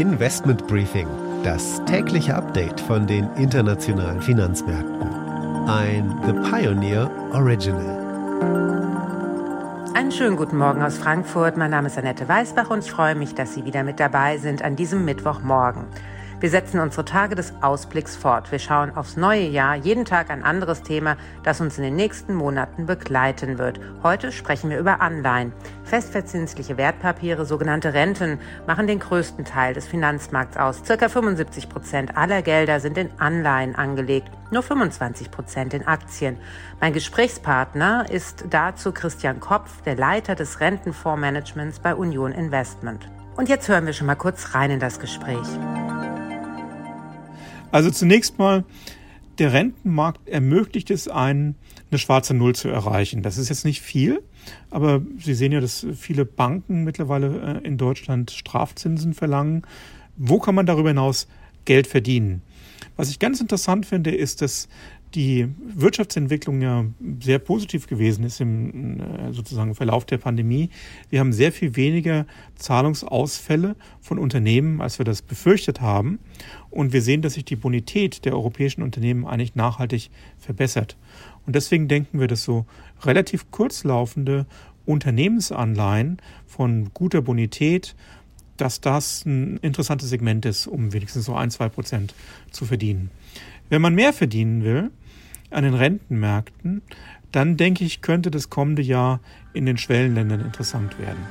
Investment Briefing, das tägliche Update von den internationalen Finanzmärkten. Ein The Pioneer Original. Einen schönen guten Morgen aus Frankfurt. Mein Name ist Annette Weißbach und ich freue mich, dass Sie wieder mit dabei sind an diesem Mittwochmorgen. Wir setzen unsere Tage des Ausblicks fort. Wir schauen aufs neue Jahr, jeden Tag ein anderes Thema, das uns in den nächsten Monaten begleiten wird. Heute sprechen wir über Anleihen. Festverzinsliche Wertpapiere, sogenannte Renten, machen den größten Teil des Finanzmarkts aus. Circa 75 Prozent aller Gelder sind in Anleihen angelegt, nur 25 Prozent in Aktien. Mein Gesprächspartner ist dazu Christian Kopf, der Leiter des Rentenfondsmanagements bei Union Investment. Und jetzt hören wir schon mal kurz rein in das Gespräch. Also zunächst mal, der Rentenmarkt ermöglicht es einen, eine schwarze Null zu erreichen. Das ist jetzt nicht viel, aber Sie sehen ja, dass viele Banken mittlerweile äh, in Deutschland Strafzinsen verlangen. Wo kann man darüber hinaus Geld verdienen? Was ich ganz interessant finde, ist, dass die Wirtschaftsentwicklung ja sehr positiv gewesen ist im äh, sozusagen Verlauf der Pandemie. Wir haben sehr viel weniger Zahlungsausfälle von Unternehmen, als wir das befürchtet haben. Und wir sehen, dass sich die Bonität der europäischen Unternehmen eigentlich nachhaltig verbessert. Und deswegen denken wir, dass so relativ kurzlaufende Unternehmensanleihen von guter Bonität, dass das ein interessantes Segment ist, um wenigstens so ein, zwei Prozent zu verdienen. Wenn man mehr verdienen will, an den Rentenmärkten, dann denke ich, könnte das kommende Jahr in den Schwellenländern interessant werden.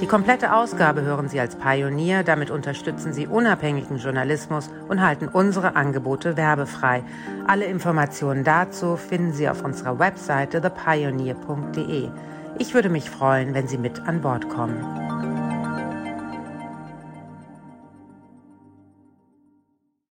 Die komplette Ausgabe hören Sie als Pionier, damit unterstützen Sie unabhängigen Journalismus und halten unsere Angebote werbefrei. Alle Informationen dazu finden Sie auf unserer Webseite thepioneer.de. Ich würde mich freuen, wenn Sie mit an Bord kommen.